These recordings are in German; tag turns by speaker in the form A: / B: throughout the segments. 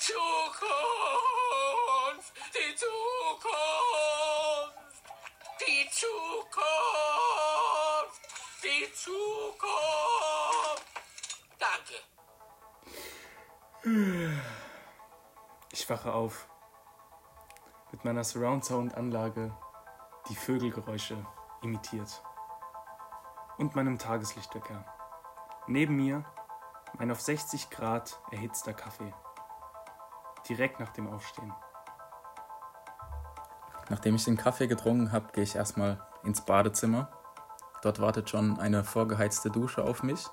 A: Zukunft, die Zukunft, die Zukunft, die Zukunft. Danke.
B: Ich wache auf. Mit meiner Surround Sound Anlage, die Vögelgeräusche imitiert. Und meinem Tageslichtwecker. Neben mir mein auf 60 Grad erhitzter Kaffee. Direkt nach dem Aufstehen.
C: Nachdem ich den Kaffee getrunken habe, gehe ich erstmal ins Badezimmer. Dort wartet schon eine vorgeheizte Dusche auf mich.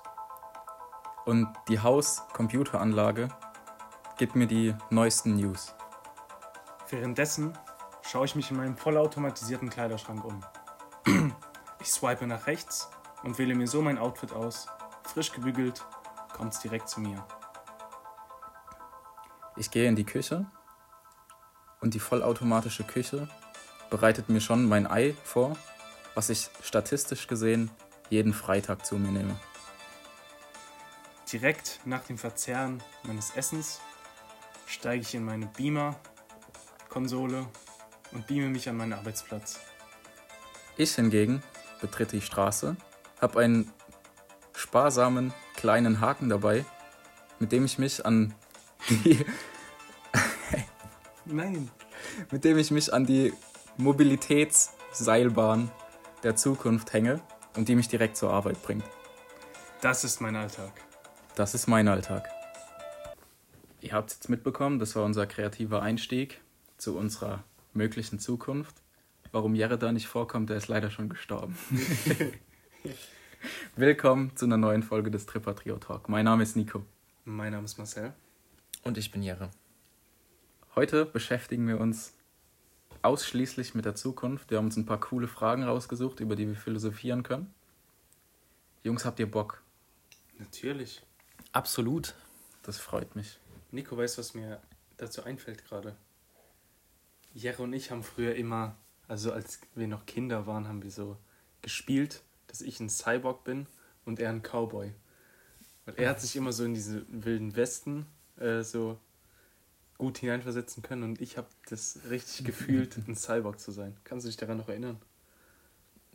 C: Und die Haus-Computeranlage gibt mir die neuesten News.
B: Währenddessen schaue ich mich in meinem vollautomatisierten Kleiderschrank um. Ich swipe nach rechts und wähle mir so mein Outfit aus. Frisch gebügelt, kommt's direkt zu mir.
C: Ich gehe in die Küche und die vollautomatische Küche bereitet mir schon mein Ei vor, was ich statistisch gesehen jeden Freitag zu mir nehme.
B: Direkt nach dem Verzehren meines Essens steige ich in meine Beamer-Konsole und beame mich an meinen Arbeitsplatz.
C: Ich hingegen betrete die Straße, habe einen sparsamen kleinen Haken dabei, mit dem ich mich an die
B: Nein.
C: mit dem ich mich an die Mobilitätsseilbahn der Zukunft hänge und die mich direkt zur Arbeit bringt.
B: Das ist mein Alltag.
C: Das ist mein Alltag. Ihr habt es jetzt mitbekommen, das war unser kreativer Einstieg zu unserer möglichen Zukunft. Warum Jerre da nicht vorkommt, der ist leider schon gestorben. Willkommen zu einer neuen Folge des Tripper Trio Talk. Mein Name ist Nico.
B: Mein Name ist Marcel.
D: Und ich bin Jere.
C: Heute beschäftigen wir uns ausschließlich mit der Zukunft. Wir haben uns ein paar coole Fragen rausgesucht, über die wir philosophieren können. Jungs, habt ihr Bock?
B: Natürlich.
D: Absolut.
C: Das freut mich.
B: Nico, weißt du, was mir dazu einfällt gerade? Jere und ich haben früher immer, also als wir noch Kinder waren, haben wir so gespielt, dass ich ein Cyborg bin und er ein Cowboy. Weil er hat sich immer so in diese wilden Westen äh, so gut hineinversetzen können und ich habe das richtig gefühlt, ein Cyborg zu sein. Kannst du dich daran noch erinnern?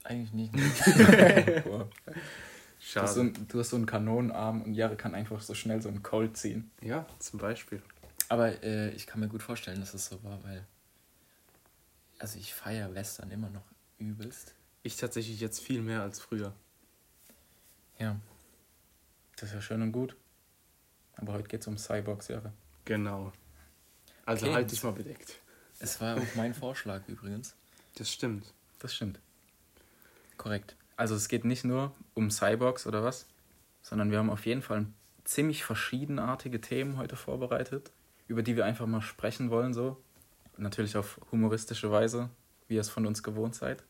D: Eigentlich nicht.
C: Du
B: Schade.
C: hast, so ein, du hast so einen Kanonenarm und Jare kann einfach so schnell so einen Colt ziehen.
B: ja, zum Beispiel.
D: Aber äh, ich kann mir gut vorstellen, dass es so war, weil. Also ich feiere Western immer noch übelst.
B: Ich tatsächlich jetzt viel mehr als früher.
D: Ja.
C: Das ist ja schön und gut. Aber heute geht es um Cyborgs, Jahre.
B: Genau. Also
D: Okay.
B: halt dich mal bedeckt.
D: Es war auch mein Vorschlag übrigens.
B: Das stimmt.
C: Das stimmt.
D: Korrekt.
C: Also es geht nicht nur um Cyborgs oder was, sondern wir haben auf jeden Fall ziemlich verschiedenartige Themen heute vorbereitet, über die wir einfach mal sprechen wollen so. Natürlich auf humoristische Weise, wie ihr es von uns gewohnt seid.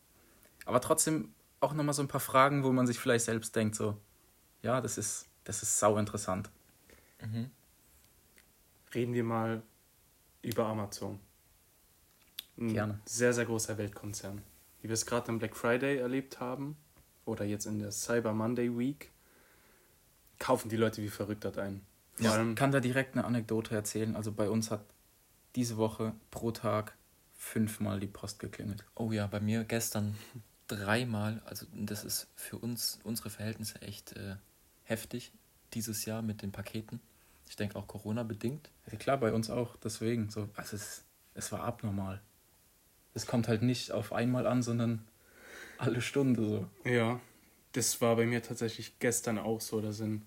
C: Aber trotzdem auch nochmal so ein paar Fragen, wo man sich vielleicht selbst denkt so, ja, das ist, das ist sau interessant.
D: Mhm.
B: Reden wir mal über Amazon. Ein
C: Gerne.
B: sehr, sehr großer Weltkonzern. Wie wir es gerade am Black Friday erlebt haben oder jetzt in der Cyber Monday Week, kaufen die Leute wie verrückt dort ein. Vor
C: Ich
B: allem,
C: kann da direkt eine Anekdote erzählen. Also bei uns hat diese Woche pro Tag fünfmal die Post geklingelt.
D: Oh ja, bei mir gestern dreimal. Also das ist für uns, unsere Verhältnisse echt äh, heftig dieses Jahr mit den Paketen. Ich denke auch Corona-bedingt.
C: Ja, klar, bei uns auch. Deswegen. So, also es, es war abnormal. Es kommt halt nicht auf einmal an, sondern alle Stunde so.
B: ja, das war bei mir tatsächlich gestern auch so. Da sind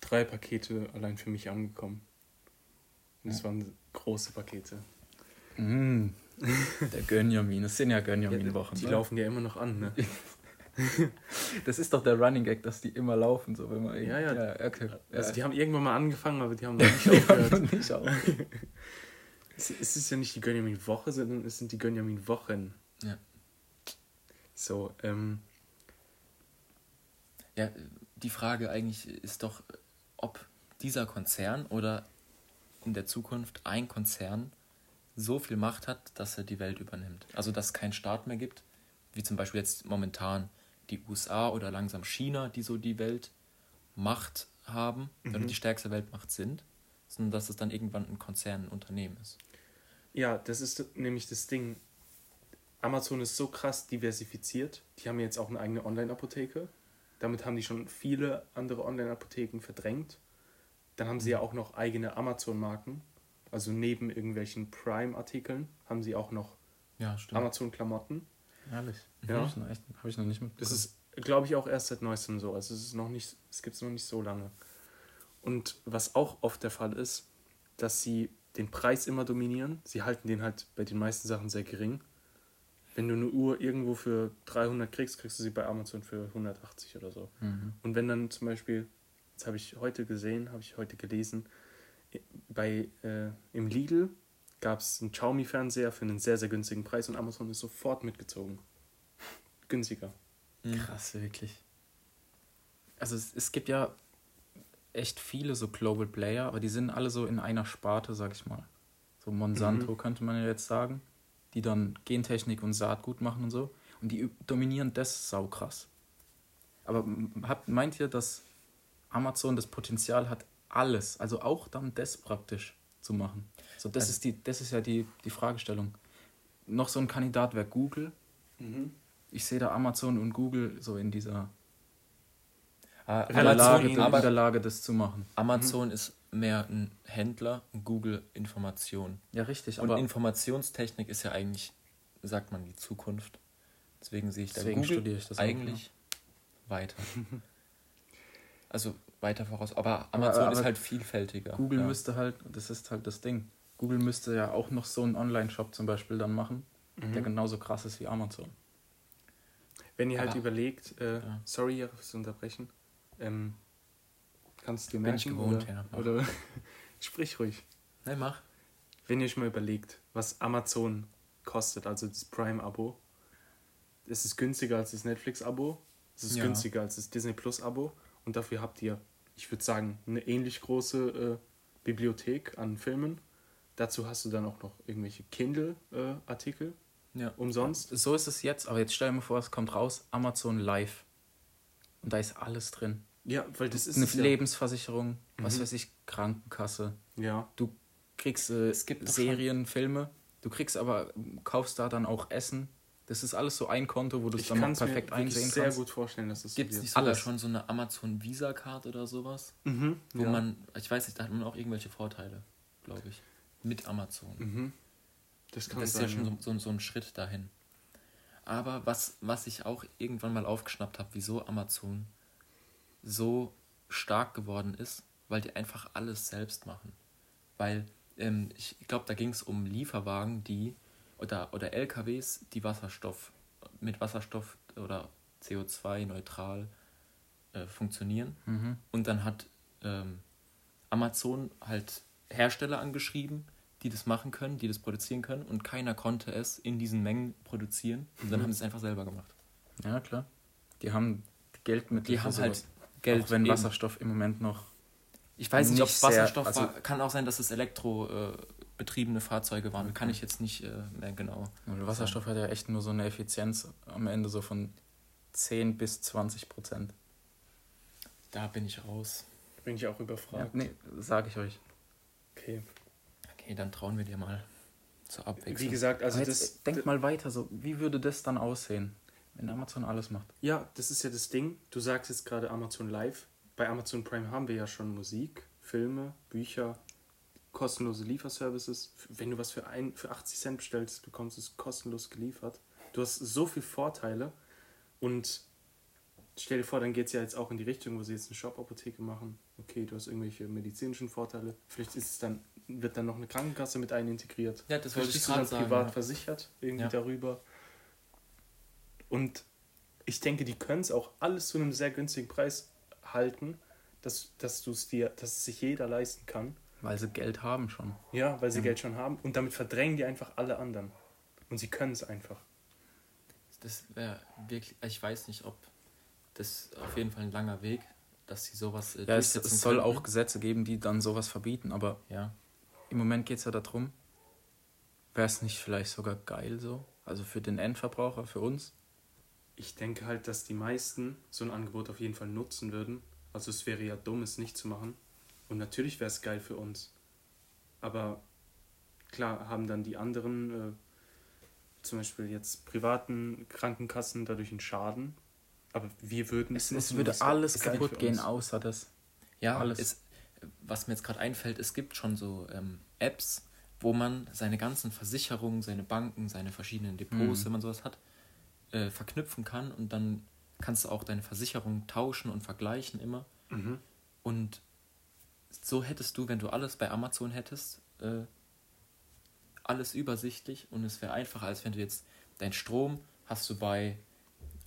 B: drei Pakete allein für mich angekommen. Und das waren große Pakete.
C: Mm, der Gönjamin. Es sind ja Gönjamin-Wochen.
B: die
C: ne?
B: laufen ja immer noch an, ne?
C: Das ist doch der Running Gag, dass die immer laufen. So, wenn man
B: Ja, ja.
C: okay.
B: Also
C: ja.
B: die haben irgendwann mal angefangen, aber die haben noch nicht
C: Die
B: aufgehört.
C: haben nicht auf.
B: Es, ist ja nicht die Gönjamin-Woche, sondern es sind die Gönjamin-Wochen.
D: Ja.
B: So, ähm,
D: Ja, die Frage eigentlich ist doch, ob dieser Konzern oder in der Zukunft ein Konzern so viel Macht hat, dass er die Welt übernimmt. Also dass es keinen Staat mehr gibt, wie zum Beispiel jetzt momentan die USA oder langsam China, die so die Weltmacht haben oder die stärkste Weltmacht sind. sondern dass es dann irgendwann ein Konzern, ein Unternehmen ist.
B: Ja, das ist nämlich das Ding. Amazon ist so krass diversifiziert. Die haben jetzt auch eine eigene Online-Apotheke. Damit haben die schon viele andere Online-Apotheken verdrängt. Dann haben sie ja auch noch eigene Amazon-Marken. Also neben irgendwelchen Prime-Artikeln haben sie auch noch
D: Ja.
B: Amazon-Klamotten.
C: Ehrlich.
B: Ja.
C: Habe ich, echt- hab ich noch nicht mitbekommen.
B: Das ist, glaube ich, auch erst seit neuestem so. Also es ist noch nicht, es gibt es noch nicht so lange. Und was auch oft der Fall ist, dass sie den Preis immer dominieren. Sie halten den halt bei den meisten Sachen sehr gering. Wenn du eine Uhr irgendwo für 300 kriegst, kriegst du sie bei Amazon für 180 oder so.
C: Mhm.
B: Und wenn dann zum Beispiel, das habe ich heute gesehen, habe ich heute gelesen, bei äh, im Lidl gab es einen Xiaomi-Fernseher für einen sehr, sehr günstigen Preis und Amazon ist sofort mitgezogen. Günstiger.
D: Mhm.
C: Krass, wirklich. Also es, es gibt ja echt viele so Global Player, aber die sind alle so in einer Sparte, sag ich mal. So Monsanto könnte man ja jetzt sagen, die dann Gentechnik und Saatgut machen und so. Und die dominieren das saukrass. Aber habt, meint ihr, dass Amazon das Potenzial hat, alles, also auch dann das praktisch zu machen? So, das,
D: Also-
C: ist, die, das ist ja die, die Fragestellung. Noch so ein Kandidat wäre Google. Ich sehe da Amazon und Google so in dieser
D: Ah,
C: in der Lage,
D: Amazon,
C: in der
D: aber
C: Lage, das zu machen.
D: Amazon ist mehr ein Händler und Google Information.
C: Ja, richtig,
D: Und
C: aber
D: Informationstechnik ist ja eigentlich, sagt man, die Zukunft. Deswegen sehe ich da
C: Deswegen
D: Google
C: studiere ich das auch,
D: eigentlich weiter. also weiter voraus. Aber Amazon
C: aber
D: ist halt vielfältiger.
C: Google
D: ja.
C: müsste halt, das ist halt das Ding. Google müsste ja auch noch so einen Online-Shop zum Beispiel dann machen,
D: Mhm.
C: der genauso krass ist wie Amazon.
B: Wenn ihr halt
D: Aber-
B: überlegt, äh,
D: Ja.
B: sorry hier fürs Unterbrechen, ähm, kannst du dir merken,
D: gewohnt,
B: oder,
D: ja.
B: Oder sprich ruhig.
D: Nein, mach.
B: Wenn ihr euch mal überlegt, was Amazon kostet, also das Prime-Abo, es ist günstiger als das Netflix-Abo, es ist
D: Ja.
B: günstiger als das Disney Plus-Abo und dafür habt ihr, ich würde sagen, eine ähnlich große äh, Bibliothek an Filmen. Dazu hast du dann auch noch irgendwelche Kindle-Artikel
D: Ja.
B: umsonst.
C: So ist es jetzt, aber jetzt stell dir mal vor, es kommt raus, Amazon Live. Und da ist alles drin.
B: Ja, weil das ist
C: Eine
B: es ja.
C: Lebensversicherung, was
B: Mhm.
C: weiß ich, Krankenkasse.
B: Ja,
C: Du kriegst äh,
D: Es
C: Serien, Filme, du kriegst aber, kaufst da dann auch Essen. Das ist alles so ein Konto, wo du es
B: ich
C: dann
B: kann
C: noch
B: es mir
C: perfekt
B: wirklich
C: einsehen
B: sehr
C: kannst.
B: gut vorstellen, dass das
D: Gibt es
B: so
D: nicht sogar
C: Alles.
D: schon so eine Amazon Visa-Card oder sowas?
B: Mhm,
D: Wo
B: ja.
D: man, ich weiß nicht, da hat man auch irgendwelche Vorteile, glaube ich. Mit Amazon.
B: Mhm. Das kann
D: das ist
B: sein.
D: ja schon so, so, so ein Schritt dahin. Aber was, was ich auch irgendwann mal aufgeschnappt habe, wieso Amazon so stark geworden ist, weil die einfach alles selbst machen. Weil ähm, ich glaube, da ging es um Lieferwagen, die oder, oder LKWs, die Wasserstoff mit Wasserstoff oder CO2-neutral äh, funktionieren.
C: Mhm.
D: Und dann hat ähm, Amazon halt Hersteller angeschrieben, die das machen können, die das produzieren können und keiner konnte es in diesen Mengen produzieren. Und dann haben sie es einfach selber gemacht.
C: Ja, klar. Die haben Geldmittel.
D: Die haben
C: sowas.
D: halt Geld.
C: Auch wenn
D: eben.
C: Wasserstoff im Moment noch.
D: Ich weiß nicht, ob
C: sehr-
D: Wasserstoff
C: also-
D: war. Kann auch sein, dass es elektrobetriebene äh, Fahrzeuge waren. Kann ich jetzt nicht äh, mehr genau.
C: Weil Wasserstoff hat ja echt nur so eine Effizienz am Ende so von 10 bis 20 Prozent.
D: Da bin ich raus.
B: Bin ich auch
C: Ja,
B: überfragt.
C: nee, sag ich euch.
B: Okay.
D: Okay, dann trauen wir dir mal zur Abwechslung.
B: Wie gesagt, also das.
C: jetzt, denk mal weiter, so wie würde das dann aussehen, wenn Amazon alles macht?
B: Ja, das ist ja das Ding. Du sagst jetzt gerade Amazon Live. Bei Amazon Prime haben wir ja schon Musik, Filme, Bücher, kostenlose Lieferservices. Wenn du was für, ein, für 80 Cent bestellst, bekommst du es kostenlos geliefert. Du hast so viele Vorteile und stell dir vor, dann geht es ja jetzt auch in die Richtung, wo sie jetzt eine Shop-Apotheke machen. Okay, du hast irgendwelche medizinischen Vorteile. Vielleicht ist es dann, wird dann noch eine Krankenkasse mit ein integriert.
D: Ja, das
B: Vielleicht
D: wollte ich
B: bist du
D: gerade sagen.
B: privat
D: ja.
B: versichert, irgendwie
D: Ja.
B: darüber. Und ich denke, die können es auch alles zu einem sehr günstigen Preis halten, dass, dass du es dir, dass es sich jeder leisten kann.
C: Weil sie Geld haben schon.
B: Ja, weil sie Geld schon haben. Und damit verdrängen die einfach alle anderen. Und sie können es einfach.
D: Das wäre wirklich, ich weiß nicht, ob das auf jeden Fall ein langer Weg, dass sie sowas äh,
C: Ja, es, es soll auch Gesetze geben, die dann sowas verbieten, aber
D: Ja,
C: im Moment geht es ja darum, wäre es nicht vielleicht sogar geil so? Also für den Endverbraucher, für uns?
B: Ich denke halt, dass die meisten so ein Angebot auf jeden Fall nutzen würden. Also es wäre ja dumm, es nicht zu machen. Und natürlich wäre es geil für uns. Aber klar haben dann die anderen, äh, zum Beispiel jetzt privaten Krankenkassen, dadurch einen Schaden. Aber wir würden
C: Es,
B: nutzen
C: es würde alles kaputt gehen, außer das.
D: Ja,
C: Alles.
D: Es, was mir jetzt gerade einfällt, es gibt schon so ähm, Apps, wo man seine ganzen Versicherungen, seine Banken, seine verschiedenen Depots,
C: Mhm.
D: wenn man sowas hat, äh, verknüpfen kann und dann kannst du auch deine Versicherung tauschen und vergleichen immer.
B: Mhm.
D: Und so hättest du, wenn du alles bei Amazon hättest, äh, alles übersichtlich und es wäre einfacher, als wenn du jetzt dein Strom hast du bei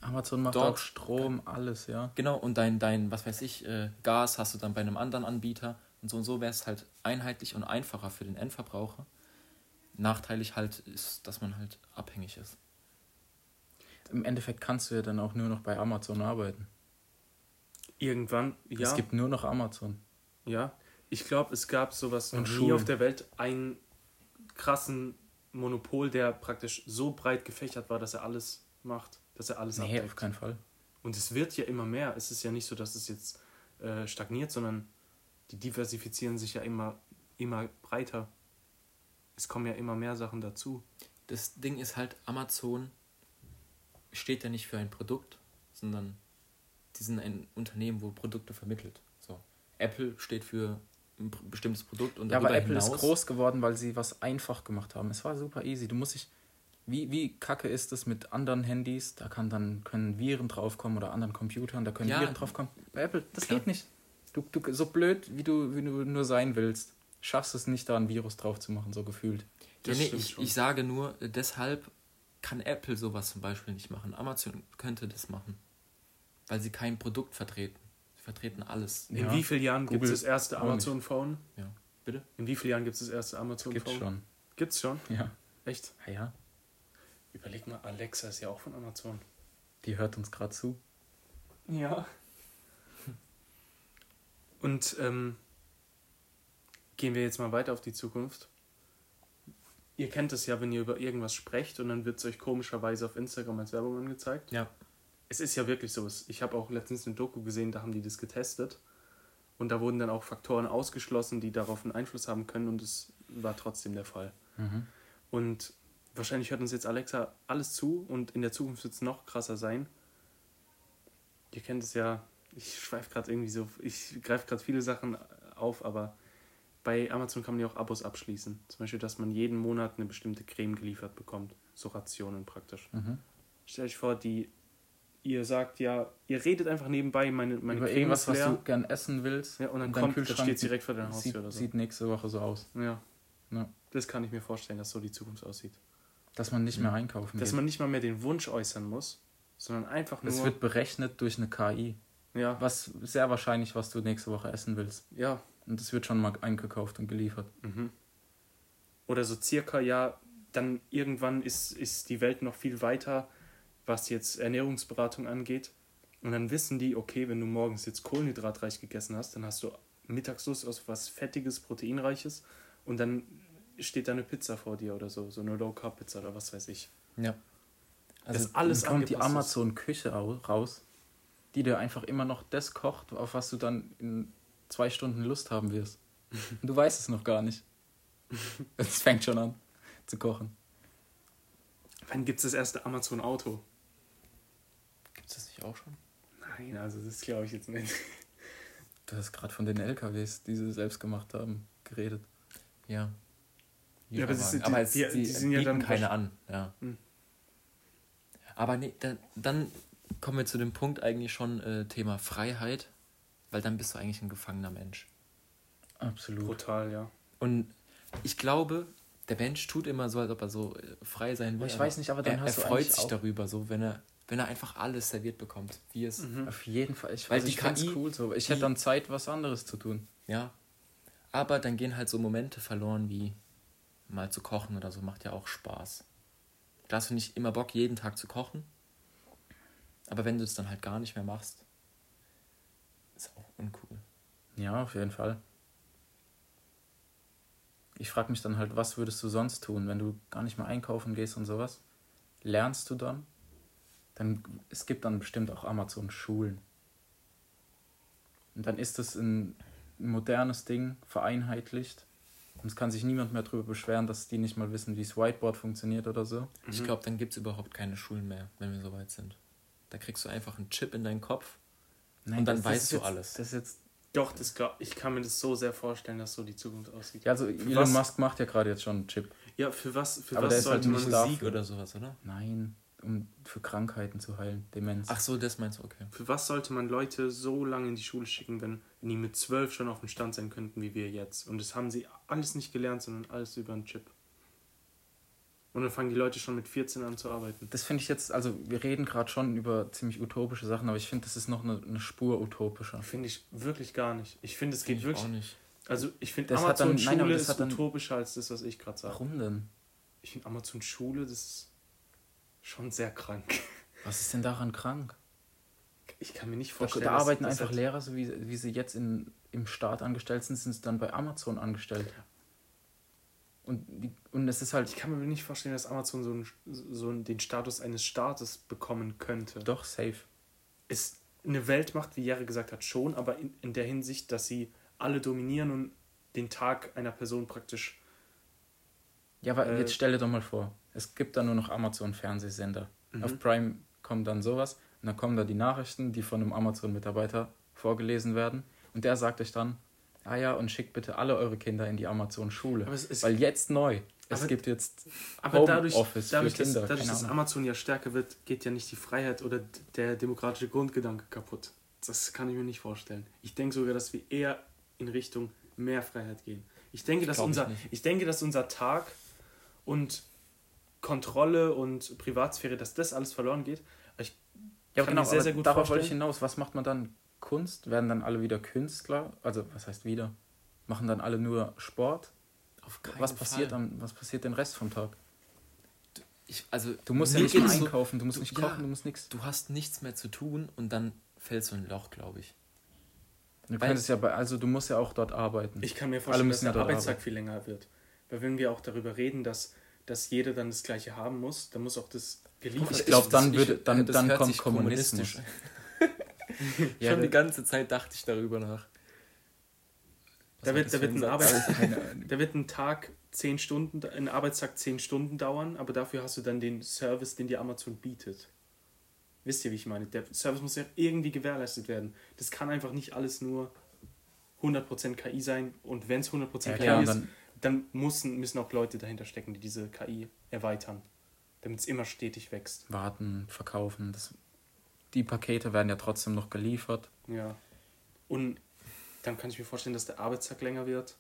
C: Amazon macht
D: Dort-
C: auch Strom, alles, ja.
D: Genau, und dein, dein, was weiß ich, äh, Gas hast du dann bei einem anderen Anbieter. Und so und so wäre es halt einheitlich und einfacher für den Endverbraucher. Nachteilig halt ist, dass man halt abhängig ist.
C: Im Endeffekt kannst du ja dann auch nur noch bei Amazon arbeiten.
B: Irgendwann, ja.
C: Es gibt nur noch Amazon.
B: Ja, ich glaube, es gab sowas
C: Und
B: noch nie auf der Welt, einen krassen Monopol, der praktisch so breit gefächert war, dass er alles macht, dass er alles
C: Nee, auf keinen Fall.
B: Und es wird ja immer mehr. Es ist ja nicht so, dass es jetzt äh, stagniert, sondern die diversifizieren sich ja immer, immer breiter. Es kommen ja immer mehr Sachen dazu.
D: Das Ding ist halt, Amazon steht ja nicht für ein Produkt, sondern die sind ein Unternehmen, wo Produkte vermittelt. So. Apple steht für ein bestimmtes Produkt und
C: Ja, aber Apple ist groß geworden, weil sie was einfach gemacht haben. Es war super easy. Du musst dich. Wie, wie kacke ist es mit anderen Handys? Da kann dann, können Viren draufkommen oder anderen Computern, da können
D: Ja.
C: Viren draufkommen. Bei Apple, das
D: Klar.
C: geht nicht. Du, du, so blöd, wie du, wie du nur sein willst, schaffst es nicht, da ein Virus drauf zu machen, so gefühlt.
D: Ja, nee, ich,
B: schon.
D: ich sage nur, äh, deshalb kann Apple sowas zum Beispiel nicht machen. Amazon könnte das machen. Weil sie kein Produkt vertreten. Sie vertreten alles.
B: In
C: Ja.
B: wie vielen Jahren gibt es das erste. Amazon-Phone?
D: Ja. Bitte?
B: In wie vielen Jahren gibt es das erste
C: Gibt's
B: Amazon-Phone?
C: schon.
B: Gibt's schon?
C: Ja.
B: Echt?
C: ja, ja.
B: Überleg mal, Alexa ist ja auch von Amazon.
C: Die hört uns gerade zu.
B: Ja. Und ähm, gehen wir jetzt mal weiter auf die Zukunft. Ihr kennt es ja, wenn ihr über irgendwas sprecht und dann wird es euch komischerweise auf Instagram als Werbung angezeigt.
D: Ja.
B: Es ist ja wirklich so. Ich habe auch letztens eine Doku gesehen, da haben die das getestet. Und da wurden dann auch Faktoren ausgeschlossen, die darauf einen Einfluss haben können und es war trotzdem der Fall.
C: Mhm.
B: Und wahrscheinlich hört uns jetzt Alexa alles zu und in der Zukunft wird es noch krasser sein. Ihr kennt es ja, ich schweife gerade irgendwie so, ich greife gerade viele Sachen auf, aber bei Amazon kann man ja auch Abos abschließen. Zum Beispiel, dass man jeden Monat eine bestimmte Creme geliefert bekommt. So Rationen praktisch.
C: Mhm.
B: Stellt euch vor, die, ihr sagt ja, ihr redet einfach nebenbei, meine, meine
C: Über
B: Creme
C: irgendwas,
B: ist
C: was du gern essen willst.
B: ja, und dann
C: dein
B: kommt, das steht direkt vor deiner
C: sieht,
B: Haustür oder so.
C: sieht nächste Woche so aus.
B: Ja.
C: Ja.
B: Das kann ich mir vorstellen, dass so die Zukunft aussieht.
C: Dass man nicht mehr einkaufen
B: Dass
C: geht.
B: man nicht mal mehr den Wunsch äußern muss, sondern einfach nur.
C: Es wird berechnet durch eine KI.
B: ja,
C: Was sehr wahrscheinlich, was du nächste Woche essen willst.
B: ja.
C: Und es wird schon mal eingekauft und geliefert.
B: Mhm. Oder so circa, ja, dann irgendwann ist, ist die Welt noch viel weiter, was jetzt Ernährungsberatung angeht. Und dann wissen die, okay, wenn du morgens jetzt kohlenhydratreich gegessen hast, dann hast du Mittagslust auf was Fettiges, Proteinreiches und dann steht da eine Pizza vor dir oder so, so eine Low-Carb-Pizza oder was weiß ich.
D: Ja. Also,
B: das alles
C: Dann kommt die
B: ist.
C: Amazon-Küche au- raus, die dir einfach immer noch das kocht, auf was du dann in zwei Stunden Lust haben wirst. Und du weißt es noch gar nicht. Es fängt schon an zu kochen.
B: Wann gibt es das erste Amazon-Auto?
D: gibt es das nicht auch schon?
B: Nein, also das glaube ich jetzt nicht.
C: Du hast gerade von den LKWs, die sie selbst gemacht haben, geredet.
D: Ja.
B: Ja, aber ist-
D: aber
B: die-
D: es,
B: die-
D: die,
B: die sind ja
D: bieten
B: dann
D: keine an. Ja.
B: Hm.
D: Aber nee, dann, dann kommen wir zu dem Punkt eigentlich schon äh, Thema Freiheit, weil dann bist du eigentlich ein gefangener Mensch.
C: Absolut.
B: Brutal, ja.
D: Und ich glaube, der Mensch tut immer so, als ob er so äh, frei sein will.
C: Ich weiß nicht, aber dann
D: er,
C: hast du
D: er freut
C: eigentlich
D: sich darüber, so wenn er, wenn er einfach alles serviert bekommt, wie es.
C: Auf jeden Fall. Ich,
D: Weil
C: also ich find's
D: KI
C: cool so. Ich hätte dann Zeit, was anderes zu tun.
D: Ja. Aber dann gehen halt so Momente verloren, wie mal zu kochen oder so, macht ja auch Spaß. Da hast du nicht immer Bock, jeden Tag zu kochen. Aber wenn du es dann halt gar nicht mehr machst, ist auch uncool.
C: Ja, auf jeden Fall. Ich frage mich dann halt, was würdest du sonst tun, wenn du gar nicht mehr einkaufen gehst und sowas? Lernst du dann? Dann es gibt dann bestimmt auch Amazon Schulen. Und dann ist es ein modernes Ding, vereinheitlicht. Und es kann sich niemand mehr darüber beschweren, dass die nicht mal wissen, wie das Whiteboard funktioniert oder so.
D: Ich glaube, dann gibt es überhaupt keine Schulen mehr, wenn wir so weit sind. Da kriegst du einfach einen Chip in deinen Kopf
C: Nein,
D: und dann weißt du
C: jetzt,
D: alles.
C: Das ist jetzt.
B: Doch, das glaub, ich kann mir das so sehr vorstellen, dass so die Zukunft aussieht.
C: Ja, also Elon
B: was-
C: Musk macht ja gerade jetzt schon einen Chip.
B: Ja, für was, für
C: Aber
B: was
C: ist halt
B: sollte man.
D: Musik oder sowas, oder?
C: Nein, um für Krankheiten zu heilen. Demenz.
D: Ach so, das meinst du, okay.
B: Für was sollte man Leute so lange in die Schule schicken, wenn, wenn die mit zwölf schon auf dem Stand sein könnten wie wir jetzt? Und das haben sie alles nicht gelernt, sondern alles über einen Chip. Und dann fangen die Leute schon mit 14 an zu arbeiten.
C: Das finde ich jetzt, also wir reden gerade schon über ziemlich utopische Sachen, aber ich finde, das ist noch eine, eine Spur utopischer.
B: Finde ich wirklich gar nicht. Ich finde, es
D: Find
B: geht
D: ich
B: wirklich.
D: auch nicht.
B: Also, ich finde,
C: dann-
B: Amazon
C: nein, aber
B: Schule
C: das
B: ist
C: hat dann-
B: utopischer als das, was ich gerade sage.
C: Warum denn?
B: Ich finde, Amazon Schule, das ist schon sehr krank.
C: Was ist denn daran krank?
B: Ich kann mir nicht
C: Da,
B: vorstellen.
C: da
B: dass-
C: arbeiten einfach
B: das-
C: Lehrer, so wie, wie sie jetzt in, im Staat angestellt sind, sind sie dann bei Amazon angestellt. Und, die, und es ist halt
B: Ich kann mir nicht vorstellen, dass Amazon so, einen, so den Status eines Staates bekommen könnte.
C: doch safe.
B: ist eine Weltmacht, wie Jere gesagt hat, schon, aber in, in der Hinsicht, dass sie alle dominieren und den Tag einer Person praktisch.
C: Ja, aber
B: Äh,
C: jetzt stell dir doch mal vor, es gibt da nur noch Amazon-Fernsehsender.
B: Mhm.
C: Auf Prime kommt dann sowas und dann kommen da die Nachrichten, die von einem Amazon-Mitarbeiter vorgelesen werden. Und der sagt euch dann, ah ja, und schickt bitte alle eure Kinder in die Amazon-Schule. Weil jetzt neu, es gibt jetzt
B: Aber dadurch,
C: Homeoffice
B: dadurch,
C: für Kinder.
B: dass, dadurch dass. Amazon ja stärker wird, geht ja nicht die Freiheit oder der demokratische Grundgedanke kaputt. Das kann ich mir nicht vorstellen. Ich denke sogar, dass wir eher in Richtung mehr Freiheit gehen. Ich denke, dass
D: ich
B: unser,
D: nicht.
B: ich denke, dass unser Tag und Kontrolle und Privatsphäre, dass das alles verloren geht. Ich
C: Ja,
B: kann
C: genau,
B: mir sehr, sehr gut
C: darauf wollte ich
B: vorstellen.
C: hinaus. Was macht man dann? Kunst? Werden dann alle wieder Künstler? Also, was heißt wieder? Machen dann alle nur Sport?
D: Auf keinen
C: Was passiert,
D: Fall.
C: am, was passiert den Rest vom Tag?
D: Ich, also,
C: Du musst ja nicht mehr
D: so-
C: einkaufen, du musst
D: du-
C: nicht
D: ja,
C: kochen, du musst nichts.
D: Du hast nichts mehr zu tun und dann fällst du in ein Loch, glaube ich.
C: Du
D: Weil-
C: könntest ja bei, also du musst ja auch dort arbeiten.
B: Ich kann mir vorstellen, dass der
C: ja
B: Arbeitstag
C: arbeiten.
B: viel länger wird. Weil wenn wir auch darüber reden, dass, dass jeder dann das Gleiche haben muss, dann muss auch das geliefert
C: Ich glaub, dann würde- dann-
D: das
C: dann
D: hört
C: kommt
D: kommunistisch
C: Ja,
D: Schon die ganze Zeit dachte ich darüber nach. Was
B: Da wird, da wird,
D: ein?
B: Arbeits
C: Keine-
B: da wird ein Tag 10 Stunden, ein Arbeitstag 10 Stunden dauern, aber dafür hast du dann den Service, den dir Amazon bietet. Wisst ihr, wie ich meine? Der Service muss ja irgendwie gewährleistet werden. Das kann einfach nicht alles nur 100% KI sein und wenn es 100%
C: Ja,
B: KI
C: klar,
B: ist,
C: dann-
B: müssen, müssen auch Leute dahinter stecken, die diese KI erweitern, damit es immer stetig wächst.
C: warten, verkaufen. Das, die Pakete werden ja trotzdem noch geliefert.
B: Ja. Und dann kann ich mir vorstellen, dass der Arbeitstag länger wird.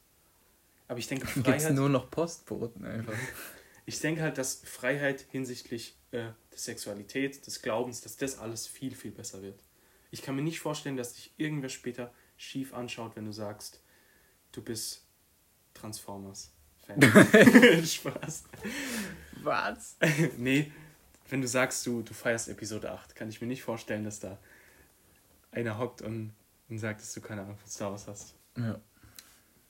B: Aber ich denke, Freiheit,
C: nur noch Postboten einfach.
B: ich denke halt, dass Freiheit hinsichtlich äh, der Sexualität, des Glaubens, dass das alles viel, viel besser wird. Ich kann mir nicht vorstellen, dass dich irgendwer später schief anschaut, wenn du sagst, du bist Transformers-Fan. Spaß.
C: Was?
B: nee, wenn du sagst, du, du feierst Episode 8, kann ich mir nicht vorstellen, dass da einer hockt und, und sagt, dass du keine Ahnung von Star Wars hast.
C: Ja.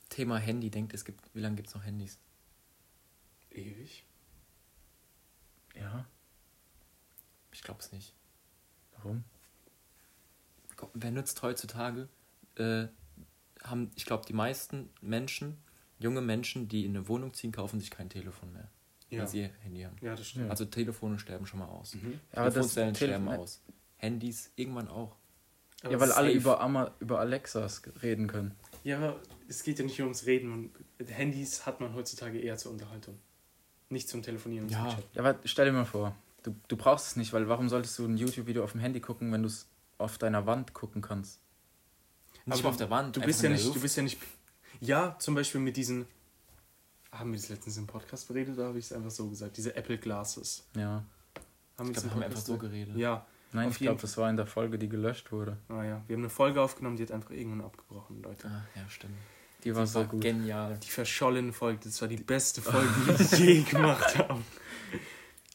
D: Thema Handy, denkt, es gibt, wie lange gibt es noch Handys?
B: Ewig?
C: ja,
D: Ich glaube es nicht.
C: warum?
D: Wer nutzt heutzutage? Äh, haben, ich glaube, die meisten Menschen, junge Menschen, die in eine Wohnung ziehen, kaufen sich kein Telefon mehr.
B: Ja.
D: Weil sie ihr Handy haben.
B: Ja, das stimmt.
D: Also Telefone sterben schon mal aus.
B: Mhm.
C: Aber das
D: Telefonzellen
C: Telefon-
D: sterben aus. Handys irgendwann auch.
B: Aber
C: ja, weil alle über, Ama, über Alexas reden können.
B: Ja, aber es geht ja nicht nur ums Reden. Und Handys hat man heutzutage eher zur Unterhaltung. Nicht zum Telefonieren und
D: Ja.
B: zum.
C: Ja, aber stell dir mal vor, du, du brauchst es nicht, weil warum solltest du ein YouTube-Video auf dem Handy gucken, wenn du es auf deiner Wand gucken kannst?
D: Nicht
B: Aber
D: mal auf der Wand.
B: Du bist ja nicht, du bist ja nicht. Ja, zum Beispiel mit diesen. Haben wir das letztens im Podcast beredet oder habe ich es einfach so gesagt? Diese Apple Glasses.
C: Ja.
B: Haben
D: Ich glaube, wir haben einfach so geredet.
B: Ja.
C: Nein,
B: Auf
C: ich glaube, das war in der Folge, die gelöscht wurde.
B: Ah, ja. Wir haben eine Folge aufgenommen, die hat einfach irgendwann abgebrochen, Leute.
D: Ah, ja, stimmt.
C: Die war
D: Das
C: so
D: war
C: gut.
D: genial.
B: Die verschollene Folge, das war die beste Folge, die wir je gemacht haben.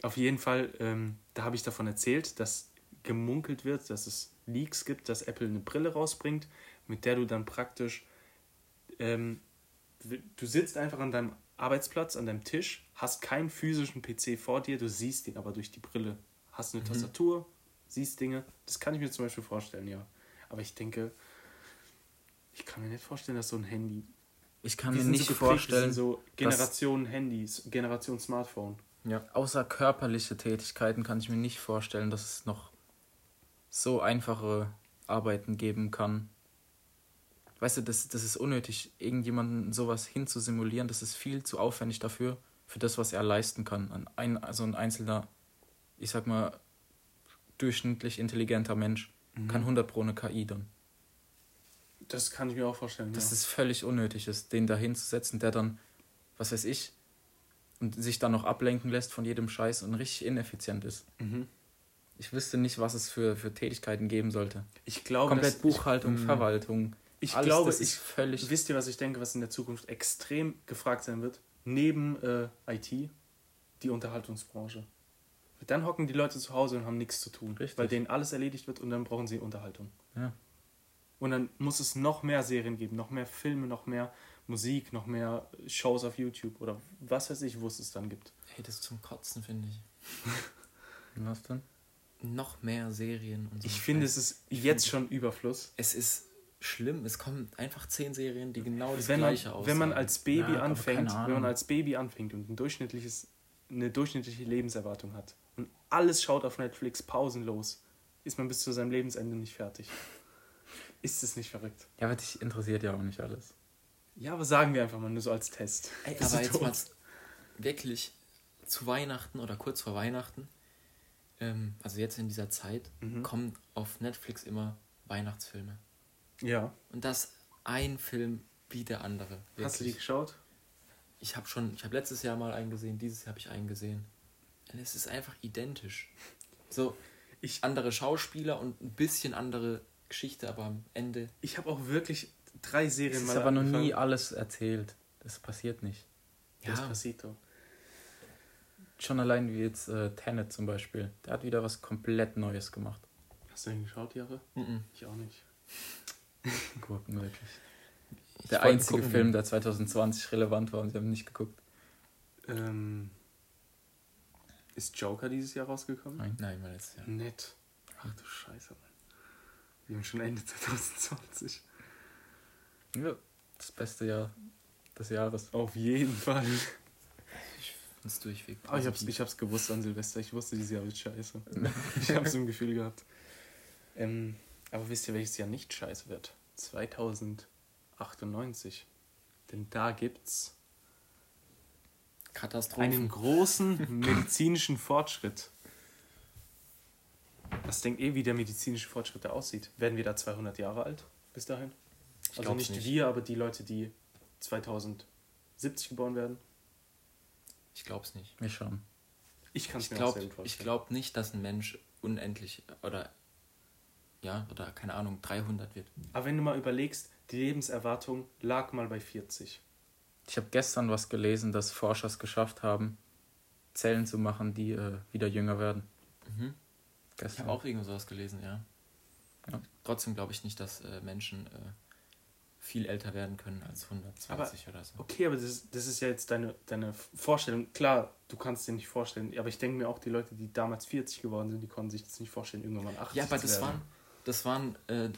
B: Auf jeden Fall, ähm, da habe ich davon erzählt, dass gemunkelt wird, dass es Leaks gibt, dass Apple eine Brille rausbringt, mit der du dann praktisch, ähm, du sitzt einfach an deinem Arbeitsplatz, an deinem Tisch, hast keinen physischen PC vor dir, du siehst ihn aber durch die Brille. Hast eine Tastatur, siehst Dinge. Das kann ich mir zum Beispiel vorstellen, ja. Aber ich denke, ich kann mir nicht vorstellen, dass so ein Handy
C: Ich kann mir nicht
B: so
C: vorstellen,
B: sind so Generation Handys, Generation Smartphone.
D: Ja.
C: außer körperliche Tätigkeiten kann ich mir nicht vorstellen, dass es noch so einfache Arbeiten geben kann. Weißt du, das, das ist unnötig, irgendjemanden sowas hinzusimulieren. Das ist viel zu aufwendig dafür, für das, was er leisten kann. Ein, ein, also ein einzelner, ich sag mal, durchschnittlich intelligenter Mensch kann 100 pro eine KI dann.
B: Das kann ich mir auch vorstellen.
C: dass
B: ja.
C: es völlig unnötig ist, den da hinzusetzen, der dann, was weiß ich, und sich dann noch ablenken lässt von jedem Scheiß und richtig ineffizient ist.
B: Mhm.
C: Ich wüsste nicht, was es für, für Tätigkeiten geben sollte.
B: Ich glaube,
C: Komplett Buchhaltung,
B: ich,
C: Verwaltung.
B: Ich
C: alles,
B: glaube,
C: das ist
B: ich,
C: völlig.
B: wisst ihr, was ich denke, was in der Zukunft extrem gefragt sein wird? Neben äh, IT, die Unterhaltungsbranche. Dann hocken die Leute zu Hause und haben nichts zu tun,
C: Richtig.
B: weil denen alles erledigt wird und dann brauchen sie Unterhaltung.
C: Ja.
B: Und dann muss es noch mehr Serien geben, noch mehr Filme, noch mehr Musik, noch mehr Shows auf YouTube oder was weiß ich, wo es es dann gibt.
D: Hey, das ist zum Kotzen, finde ich.
C: Was denn?
D: Noch mehr Serien und so.
B: Ich finde, es ist jetzt schon Überfluss.
D: es ist schlimm. Es kommen einfach zehn Serien, die genau das
B: wenn man,
D: gleiche aussagen.
B: wenn man als Baby
C: Ja,
B: anfängt, wenn man als Baby anfängt und ein durchschnittliches, eine durchschnittliche Lebenserwartung hat und alles schaut auf Netflix pausenlos, ist man bis zu seinem Lebensende nicht fertig. Ist es nicht verrückt?
C: Ja, aber dich interessiert ja auch nicht alles.
B: Ja, aber sagen wir einfach mal nur so als Test.
D: Ey, aber jetzt
B: tot?
D: mal wirklich zu Weihnachten oder kurz vor Weihnachten, ähm, also jetzt in dieser Zeit,
B: Mhm.
D: kommen auf Netflix immer Weihnachtsfilme.
B: Ja.
D: Und das ein Film wie der andere.
B: Hast du die
D: Wirklich.
B: geschaut?
D: Ich habe schon, ich habe letztes Jahr mal einen gesehen, dieses Jahr habe ich einen gesehen. Und es ist einfach identisch. So,
B: Ich,
D: andere Schauspieler und ein bisschen andere Geschichte, aber am Ende.
B: ich habe auch wirklich drei Serien
C: ist
B: mal
C: aber noch
B: angefangen.
C: nie alles erzählt. Das passiert nicht.
B: Ja. Despacito.
C: Schon allein wie jetzt äh, Tenet zum Beispiel. Der hat wieder was komplett Neues gemacht.
B: Hast du den geschaut, Jahre?
D: Mhm.
B: Ich auch nicht.
C: Gurken wirklich.
D: Ich
C: Der einzige
D: gucken,
C: Film, der 2020 relevant war und sie haben nicht geguckt.
B: Ähm, ist Joker dieses Jahr rausgekommen?
C: Nein.
D: Nein, mal letztes Jahr.
B: Nett. Ach du Scheiße, Mann. Wir haben schon Ende 2020.
C: Ja, das beste Jahr des Jahres.
B: Auf jeden Fall.
D: Uns durchweg.
B: Aber ich hab's, ich hab's gewusst an Silvester. Ich wusste, dieses Jahr wird scheiße. Ich hab's im Gefühl gehabt. Ähm, aber wisst ihr, welches Jahr nicht scheiße wird? 2098. Denn da gibt's
D: Katastrophen.
B: einen großen medizinischen Fortschritt. Was denkt ihr, wie der medizinische Fortschritt da aussieht? Werden wir da 200 Jahre alt bis dahin?
D: Ich
B: also
D: glaub's
B: nicht, wir, aber die Leute, die 2070 geboren werden?
D: Ich glaub's nicht.
C: Wir schauen.
B: Ich kann es
D: Ich
B: mir
D: glaube
B: vorstellen.
D: ich glaub nicht, dass ein Mensch unendlich oder ja, oder keine Ahnung, 300 wird.
B: Aber wenn du mal überlegst, die Lebenserwartung lag mal bei 40.
C: Ich habe gestern was gelesen, dass Forscher es geschafft haben, Zellen zu machen, die äh, wieder jünger werden.
D: Mhm. Ich
C: Gestern.
D: habe auch irgendwo sowas gelesen, ja.
C: Ja.
D: Trotzdem glaube ich nicht, dass äh, Menschen äh, viel älter werden können als 120 oder so.
B: Okay, aber das ist, das ist ja jetzt deine, deine Vorstellung. Klar, du kannst dir nicht vorstellen, aber ich denke mir auch, die Leute, die damals 40 geworden sind, die konnten sich das nicht vorstellen, irgendwann mal 80
D: Ja, aber
B: zu
D: das
B: werden.
D: waren, das waren äh,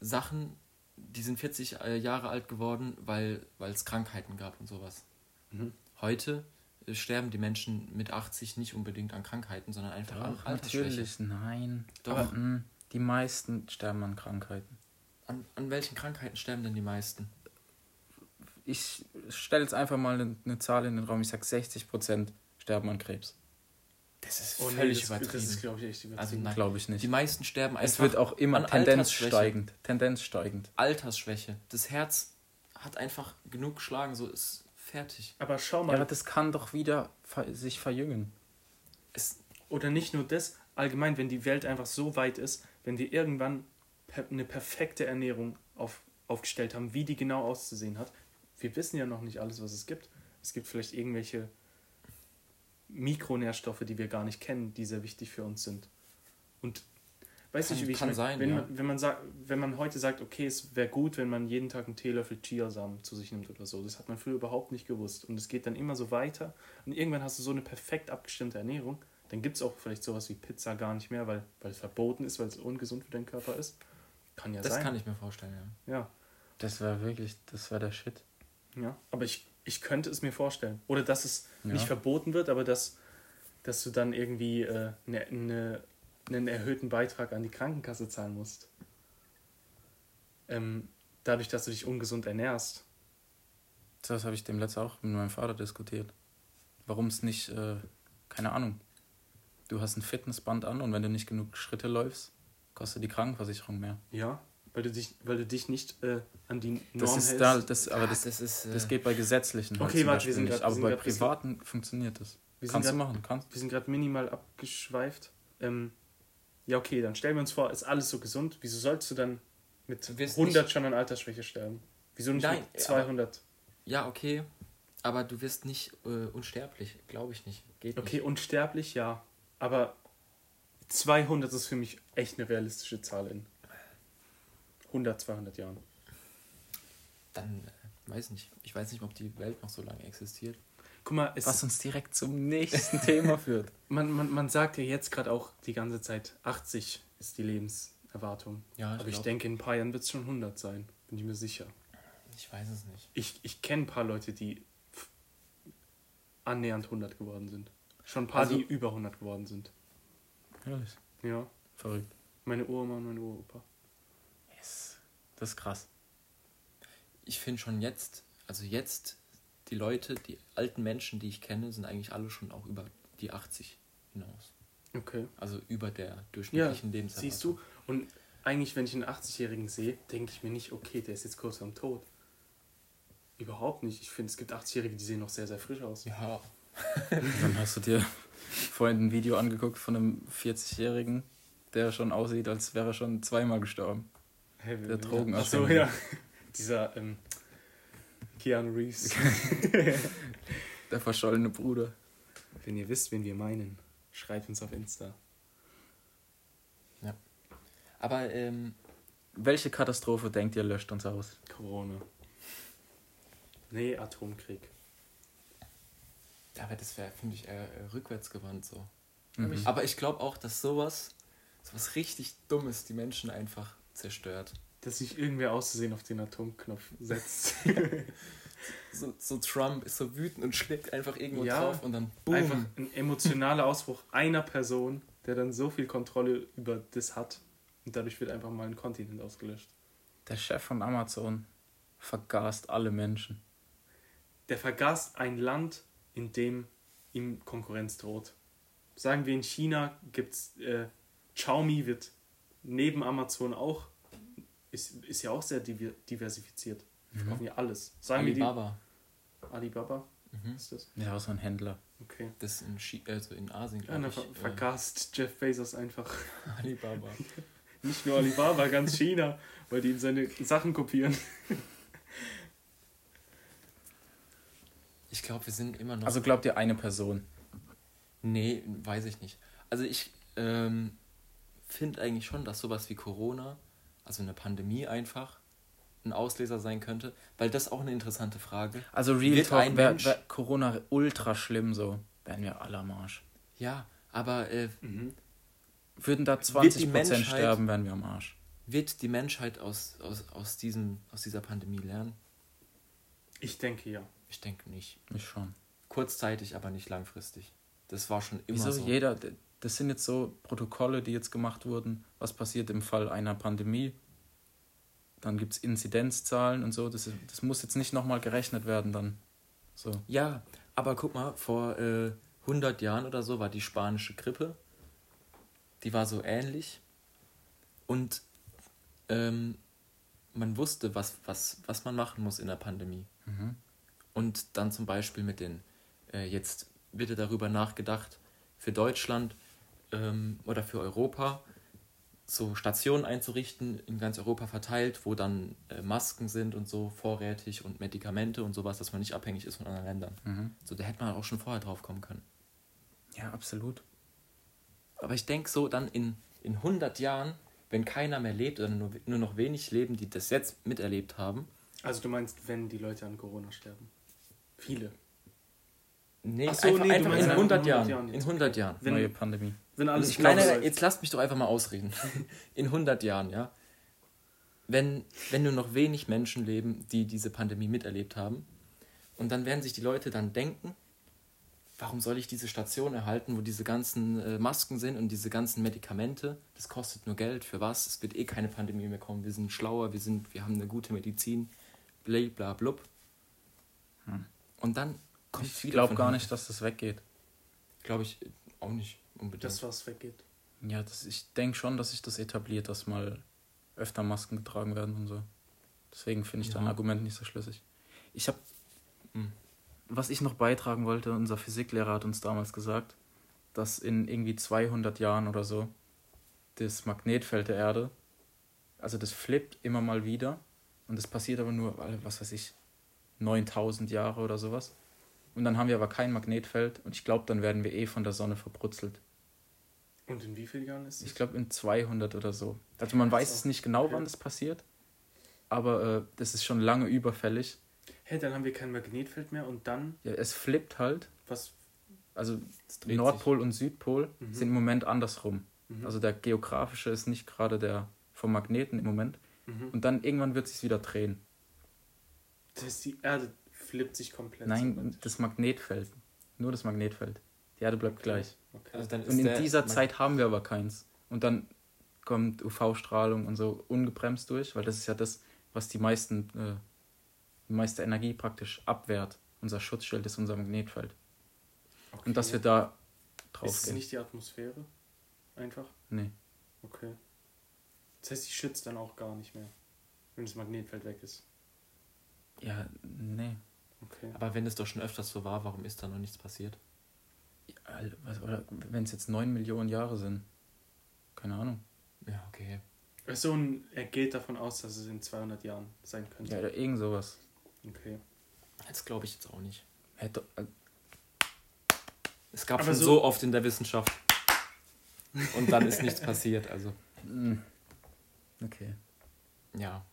D: Sachen, die sind 40 äh, Jahre alt geworden, weil es Krankheiten gab und sowas.
B: Mhm.
D: Heute äh, sterben die Menschen mit 80 nicht unbedingt an Krankheiten, sondern einfach an
C: Doch,
D: Altersschwäche.
C: natürlich, nein.
D: Doch.
C: Aber, mh, die meisten sterben an Krankheiten.
D: An, an welchen Krankheiten sterben denn die meisten?
C: Ich stelle jetzt einfach mal eine, eine Zahl in den Raum. Ich sage 60% sterben an Krebs.
D: Das ist
B: Oh, nee,
D: völlig
B: das,
D: übertrieben.
B: Das ist, glaube ich, echt übertrieben.
D: Also nein.
C: Glaube ich nicht.
D: die meisten sterben einfach
C: es wird auch immer
D: an
C: Tendenz
D: Altersschwäche.
C: steigend. Tendenz steigend.
D: Altersschwäche. Das Herz hat einfach genug geschlagen, so ist fertig.
B: aber schau
C: Ja,
B: mal,
C: aber das kann doch wieder sich verjüngen.
D: Es,
B: oder nicht nur das, allgemein, wenn die Welt einfach so weit ist, wenn die irgendwann eine perfekte Ernährung auf, aufgestellt haben, wie die genau auszusehen hat. Wir wissen ja noch nicht alles, was es gibt. Es gibt vielleicht irgendwelche Mikronährstoffe, die wir gar nicht kennen, die sehr wichtig für uns sind. Und weiß nicht, wie ich
D: kann
B: mein,
D: sein,
B: wenn,
D: ja.
B: man, wenn, man sagt, wenn man heute sagt, okay, es wäre gut, wenn man jeden Tag einen Teelöffel Chiasamen zu sich nimmt oder so, das hat man früher überhaupt nicht gewusst. Und es geht dann immer so weiter. Und irgendwann hast du so eine perfekt abgestimmte Ernährung. Dann gibt es auch vielleicht sowas wie Pizza gar nicht mehr, weil, weil es verboten ist, weil es ungesund für deinen Körper ist. Kann ja
D: das
B: sein.
D: kann ich mir vorstellen, ja.
B: Ja.
C: Das wäre wirklich, das wäre der Shit.
B: Ja, aber ich, ich könnte es mir vorstellen. Oder dass es
C: Ja.
B: nicht verboten wird, aber dass, dass du dann irgendwie äh, ne, ne, einen erhöhten Beitrag an die Krankenkasse zahlen musst. Ähm, dadurch, dass du dich ungesund ernährst.
C: Das habe ich dem letzten auch mit meinem Vater diskutiert. Warum es nicht, äh, keine Ahnung. Du hast ein Fitnessband an und wenn du nicht genug Schritte läufst, kostet die Krankenversicherung mehr.
B: Ja, weil du dich, weil du dich nicht äh, an die Norm
C: Das ist
B: hältst.
C: da, das, aber
D: Ah,
C: das,
D: das ist, äh,
C: das geht bei gesetzlichen. halt
B: Okay,
C: zum
B: warte, wir sind grad- wir
C: aber
B: sind
C: bei
B: grad
C: privaten funktioniert das.
B: Wir sind
C: Kannst du
B: grad-
C: machen, kannst.
B: Wir sind gerade minimal abgeschweift. Ähm, ja, okay, dann stellen wir uns vor, ist alles so gesund. Wieso sollst du dann mit
D: Du wirst
B: 100
D: nicht-
B: schon an Altersschwäche sterben? Wieso nicht
D: Nein,
B: mit 200?
D: Ja, okay. Aber du wirst nicht äh, unsterblich, glaube ich nicht. Geht
B: Okay,
D: nicht.
B: unsterblich, ja. Aber 200 ist für mich echt eine realistische Zahl in 100, 200 Jahren.
D: Dann äh, weiß nicht. Ich weiß nicht, ob die Welt noch so lange existiert.
B: Guck mal, es,
C: Was uns direkt zum nächsten Thema führt.
B: man, man, man sagt ja jetzt gerade auch die ganze Zeit, 80 ist die Lebenserwartung.
D: Ja, ich
B: Aber ich
D: glaub-
B: denke, in ein paar Jahren wird es schon 100 sein. Bin ich mir sicher.
D: Ich weiß es nicht.
B: Ich, ich kenne ein paar Leute, die annähernd 100 geworden sind. Schon ein paar,
D: Also-
B: die über 100 geworden sind.
C: Ehrlich.
B: Ja.
C: Verrückt.
B: Meine Uroma und mein Uropa.
C: Das ist krass.
D: Ich finde schon jetzt, also jetzt, die Leute, die alten Menschen, die ich kenne, sind eigentlich alle schon auch über die 80 hinaus.
B: Okay.
D: Also über der
B: Ja,
D: durchschnittlichen Lebenserwartung.
B: siehst du? Und eigentlich, wenn ich einen 80-Jährigen sehe, denke ich mir nicht, okay, der ist jetzt kurz vorm Tod. Überhaupt nicht. Ich finde, es gibt 80-Jährige, die sehen noch sehr, sehr frisch aus.
D: Ja,
C: Dann hast du dir vorhin ein Video angeguckt von einem 40-Jährigen, der schon aussieht, als wäre er schon zweimal gestorben.
B: Hey,
C: Der
B: Achso,
C: Drogenabhängige.
B: ja. Dieser ähm, Keanu Reeves.
C: Der verschollene Bruder.
B: wenn ihr wisst, wen wir meinen, schreibt uns auf Insta.
D: aber ähm,
C: Welche Katastrophe denkt ihr löscht uns aus?
B: Corona. Nee, Atomkrieg.
D: aber das wäre, finde ich, eher äh, rückwärtsgewandt so.
C: Mhm.
D: Aber ich glaube auch, dass sowas, sowas richtig Dummes die Menschen einfach zerstört.
B: Dass sich irgendwer auszusehen auf den Atomknopf setzt.
D: So, so Trump ist so wütend und schlägt einfach irgendwo
B: Ja,
D: drauf und dann boom.
B: Einfach ein emotionaler Ausbruch einer Person, der dann so viel Kontrolle über das hat. Und dadurch wird einfach mal ein Kontinent ausgelöscht.
C: Der Chef von Amazon vergast alle Menschen.
B: Der vergast ein Land, in dem ihm Konkurrenz droht. Sagen wir in China gibt's äh, Xiaomi wird neben Amazon auch ist, ist ja auch sehr diver- diversifiziert. Die verkaufen ja alles. Sagen
D: Alibaba.
B: wir die Alibaba
D: Mhm.
B: ist das?
C: Ja, so ein Händler.
B: Okay.
D: Das in, Chi also in Asien,
B: Ja,
D: glaube
B: dann
D: ich.
B: ver
D: äh,
B: vergast Jeff Bezos einfach
D: Alibaba.
B: nicht nur Alibaba, ganz China, weil die ihm seine Sachen kopieren.
D: Ich glaube, wir sind immer noch.
C: Also glaubt ihr eine Person?
D: Nee, weiß ich nicht. Also ich ähm, finde eigentlich schon, dass sowas wie Corona, also eine Pandemie einfach, ein Auslöser sein könnte, weil das auch eine interessante Frage.
C: Also Real
D: Wird
C: Talk,
D: Mensch-
C: wär Corona ultra schlimm so. Wären wir alle am Arsch.
D: Ja, aber äh,
C: Würden da
D: Wird die
C: 20%
D: Menschheit-
C: sterben, wären wir am Arsch.
D: wird die Menschheit aus, aus, aus, diesem, aus dieser Pandemie lernen?
B: Ich denke ja.
D: Ich denke nicht.
C: Ich schon.
D: Kurzzeitig, aber nicht langfristig. Das war schon immer
C: Wieso
D: so.
C: jeder, das sind jetzt so Protokolle, die jetzt gemacht wurden. Was passiert im Fall einer Pandemie? Dann gibt es Inzidenzzahlen und so. Das, ist- das muss jetzt nicht nochmal gerechnet werden dann. So.
D: Ja, aber guck mal, vor äh, 100 Jahren oder so war die spanische Grippe. Die war so ähnlich. Und ähm, man wusste, was, was, was man machen muss in der Pandemie.
C: Mhm.
D: Und dann zum Beispiel mit den, äh, jetzt wird darüber nachgedacht, für Deutschland ähm, oder für Europa so Stationen einzurichten, in ganz Europa verteilt, wo dann äh, Masken sind und so vorrätig und Medikamente und sowas, dass man nicht abhängig ist von anderen Ländern.
C: Mhm.
D: So, da hätte man auch schon vorher drauf kommen können.
C: Ja, absolut.
D: Aber ich denke so, dann in, in 100 Jahren, wenn keiner mehr lebt oder nur, nur noch wenig leben, die das jetzt miterlebt haben,
B: Also du meinst, wenn die Leute an Corona sterben? Viele.
D: nee,
B: so,
D: einfach,
B: nee,
D: einfach in
B: in
D: 100
B: 100
D: Jahren.
B: Jahren
D: In
B: jetzt.
D: 100 Jahren.
B: Wenn,
C: Neue Pandemie.
B: Wenn alles
D: Ich meine,
B: läuft.
D: jetzt lasst mich doch einfach mal ausreden. In 100 Jahren, ja. Wenn, wenn nur noch wenig Menschen leben, die diese Pandemie miterlebt haben Und dann werden sich die Leute dann denken, warum soll ich diese Station erhalten, wo diese ganzen äh, Masken sind und diese ganzen Medikamente? Das kostet nur Geld. Für was? Es wird eh keine Pandemie mehr kommen. Wir sind schlauer, wir, sind, wir haben eine gute Medizin. Bla bla blub. Und dann kommt es
C: Ich glaube gar nicht, dass das weggeht.
D: Glaube ich äh, auch nicht unbedingt.
B: Das, was weggeht.
C: Ja, das, ich denke schon, dass sich das etabliert, dass mal öfter Masken getragen werden und so. Deswegen finde ich dein
D: Ja.
C: Argument nicht so schlüssig. Ich habe,
D: Hm.
C: was ich noch beitragen wollte, unser Physiklehrer hat uns damals gesagt, dass in irgendwie 200 Jahren oder so das Magnetfeld der Erde, also das flippt immer mal wieder und das passiert aber nur, alle, was weiß ich, 9000 Jahre oder sowas. Und dann haben wir aber kein Magnetfeld und ich glaube, dann werden wir eh von der Sonne verbrutzelt.
B: Und in wie vielen Jahren ist
C: Ich
B: es?
C: glaube in 200 oder so. Also man weiß es nicht genau,
B: Okay.
C: wann das passiert, aber äh, das ist schon lange überfällig.
B: Hä, dann haben wir kein Magnetfeld mehr und dann,
C: Ja, es flippt halt.
B: was?
C: Also Nordpol und Südpol
B: Mhm.
C: sind im Moment andersrum.
B: Mhm.
C: Also der geografische ist nicht gerade der vom Magneten im Moment.
B: Mhm.
C: Und dann irgendwann wird es sich wieder drehen.
B: Das heißt, die Erde flippt sich komplett.
C: Nein,
B: so
C: das Magnetfeld. Nur das Magnetfeld. Die Erde bleibt gleich.
B: Okay.
D: Also dann ist
C: Und in
D: der
C: dieser Zeit haben wir aber keins. Und dann kommt UV-Strahlung und so ungebremst durch, weil das ist ja das, was die meisten, äh, die meiste Energie praktisch abwehrt. Unser Schutzschild ist unser Magnetfeld.
B: okay.
C: Und dass wir da drauf
B: Ist es
C: gehen.
B: nicht die Atmosphäre? Einfach?
C: Nee.
B: Okay. Das heißt, die schützt dann auch gar nicht mehr, wenn das Magnetfeld weg ist.
C: Ja, nee.
B: Okay.
D: Aber wenn es doch schon öfters so war, warum ist da noch nichts passiert?
C: Was- Oder wenn es jetzt 9 Millionen Jahre sind. Keine Ahnung.
D: Ja, okay.
B: So ein, er geht davon aus, dass es in 200 Jahren sein könnte.
C: Ja, oder irgend sowas.
B: Okay.
D: Das glaube ich jetzt auch nicht.
C: Hätte, äh,
D: Es gab
B: Aber
D: schon
B: so-
D: so oft in der Wissenschaft. Und dann ist nichts passiert. Also,
C: mh. okay.
D: ja.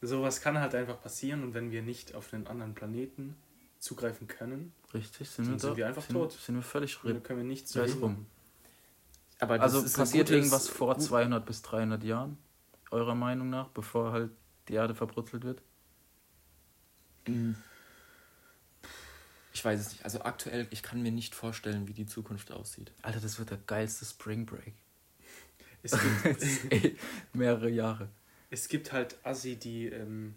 B: Sowas kann halt einfach passieren und wenn wir nicht auf einen anderen Planeten zugreifen können,
C: Richtig, sind wir
B: sind
C: da?
B: wir einfach
C: sind,
B: tot.
C: Sind wir völlig
B: dann können wir nichts verhindern.
C: rum.
D: Aber
C: Also passiert
D: gutes-
C: irgendwas vor
D: gut-
C: 200 bis 300 Jahren, eurer Meinung nach, bevor halt die Erde verbrutzelt wird?
D: Mm. Ich weiß es nicht. Also aktuell, ich kann mir nicht vorstellen, wie die Zukunft aussieht.
C: Alter, das wird der geilste Spring Break.
B: Es gibt,
C: Ey, mehrere Jahre.
B: es gibt halt Assi, die. Ähm,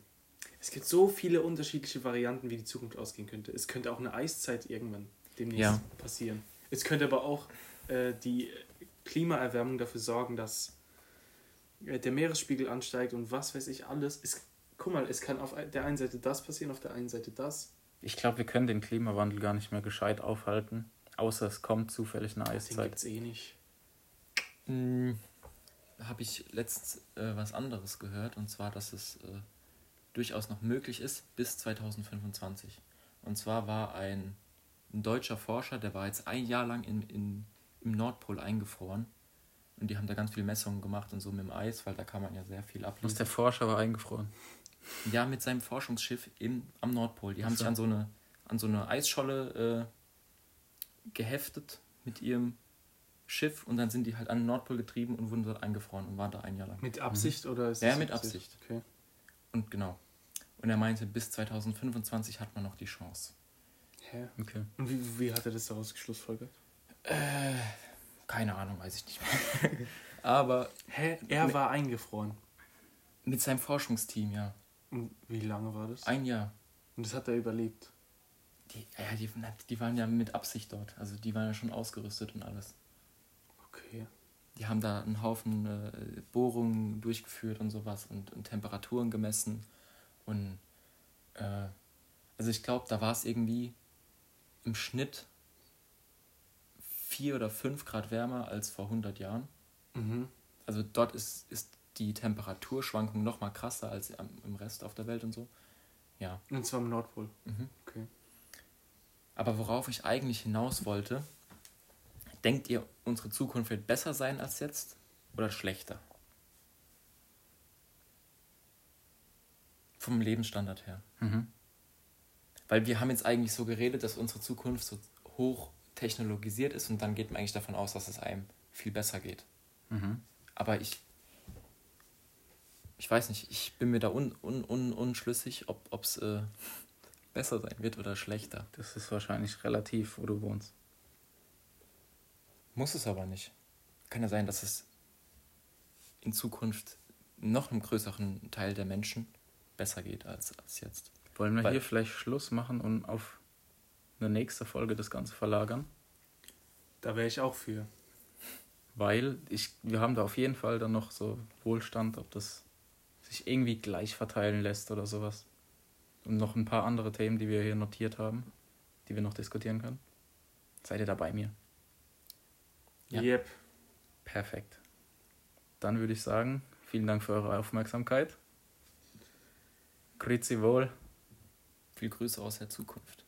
B: es gibt so viele unterschiedliche Varianten, wie die Zukunft ausgehen könnte. Es könnte auch eine Eiszeit irgendwann demnächst
D: Ja.
B: passieren. Es könnte aber auch äh, die Klimaerwärmung dafür sorgen, dass äh, der Meeresspiegel ansteigt und was weiß ich alles. Es, guck mal, es kann auf der einen Seite das passieren, auf der einen Seite das.
C: Ich glaube, wir können den Klimawandel gar nicht mehr gescheit aufhalten, außer es kommt zufällig eine
B: Den
C: Eiszeit.
B: gibt's eh nicht.
D: Mm, Habe ich letztens äh, was anderes gehört, und zwar, dass es äh, durchaus noch möglich ist bis 2025. Und zwar war ein, ein deutscher Forscher, der war jetzt ein Jahr lang in, in, im Nordpol eingefroren. Und die haben da ganz viele Messungen gemacht und so mit dem Eis, weil da kann man ja sehr viel
C: Was
D: ablesen.
C: der Forscher war eingefroren.
D: Ja, mit seinem Forschungsschiff im, am Nordpol. Die haben
C: so.
D: sich an so eine, an so eine Eisscholle äh, geheftet mit ihrem Schiff und dann sind die halt an den Nordpol getrieben und wurden dort eingefroren und waren da ein Jahr lang.
B: Mit Absicht oder ist
D: Ja, mit Absicht.
B: Okay.
D: Und genau. Und er meinte, bis 2025 hat man noch die Chance.
B: Hä?
C: Okay.
B: Und wie, wie hat er das daraus geschlussfolgert?
D: Äh, keine Ahnung, weiß ich nicht mehr. Aber
B: Hä? Er war eingefroren.
D: mit seinem Forschungsteam, ja.
B: Und wie lange war das?
D: Ein Jahr.
B: Und das hat er überlebt.
D: Die, ja, die, die waren ja mit Absicht dort. Also die waren ja schon ausgerüstet und alles.
B: Okay.
D: Die haben da einen Haufen äh, Bohrungen durchgeführt und sowas und, und Temperaturen gemessen. Und äh, also ich glaube, da war es irgendwie im Schnitt 4 oder 5 Grad wärmer als vor 100 Jahren.
B: Mhm.
D: Also dort ist, ist die Temperaturschwankung noch mal krasser als am, im Rest auf der Welt und so. Ja.
B: Und zwar im Nordpol.
D: Mhm.
B: Okay.
D: Aber worauf ich eigentlich hinaus wollte, denkt ihr, unsere Zukunft wird besser sein als jetzt oder schlechter? Vom Lebensstandard her.
C: Mhm.
D: Weil wir haben jetzt eigentlich so geredet, dass unsere Zukunft so hoch technologisiert ist und dann geht man eigentlich davon aus, dass es einem viel besser geht.
C: Mhm.
D: Aber ich. Ich weiß nicht, ich bin mir da un, un, un, unschlüssig, ob es äh, besser sein wird oder schlechter.
C: Das ist wahrscheinlich relativ, wo du wohnst.
D: Muss es aber nicht. Kann ja sein, dass es in Zukunft noch einem größeren Teil der Menschen besser geht als, als jetzt.
C: Wollen wir
D: Weil-
C: hier vielleicht Schluss machen und auf eine nächste Folge das Ganze verlagern?
B: Da wäre ich auch für.
C: Weil ich, wir haben da auf jeden Fall dann noch so Wohlstand, ob das sich irgendwie gleich verteilen lässt oder sowas. Und noch ein paar andere Themen, die wir hier notiert haben, die wir noch diskutieren können. Seid ihr da bei mir?
D: Ja.
B: Yep.
C: Perfekt. Dann würde ich sagen, vielen Dank für eure Aufmerksamkeit. Grüezi wohl.
D: Viel Grüße aus der Zukunft.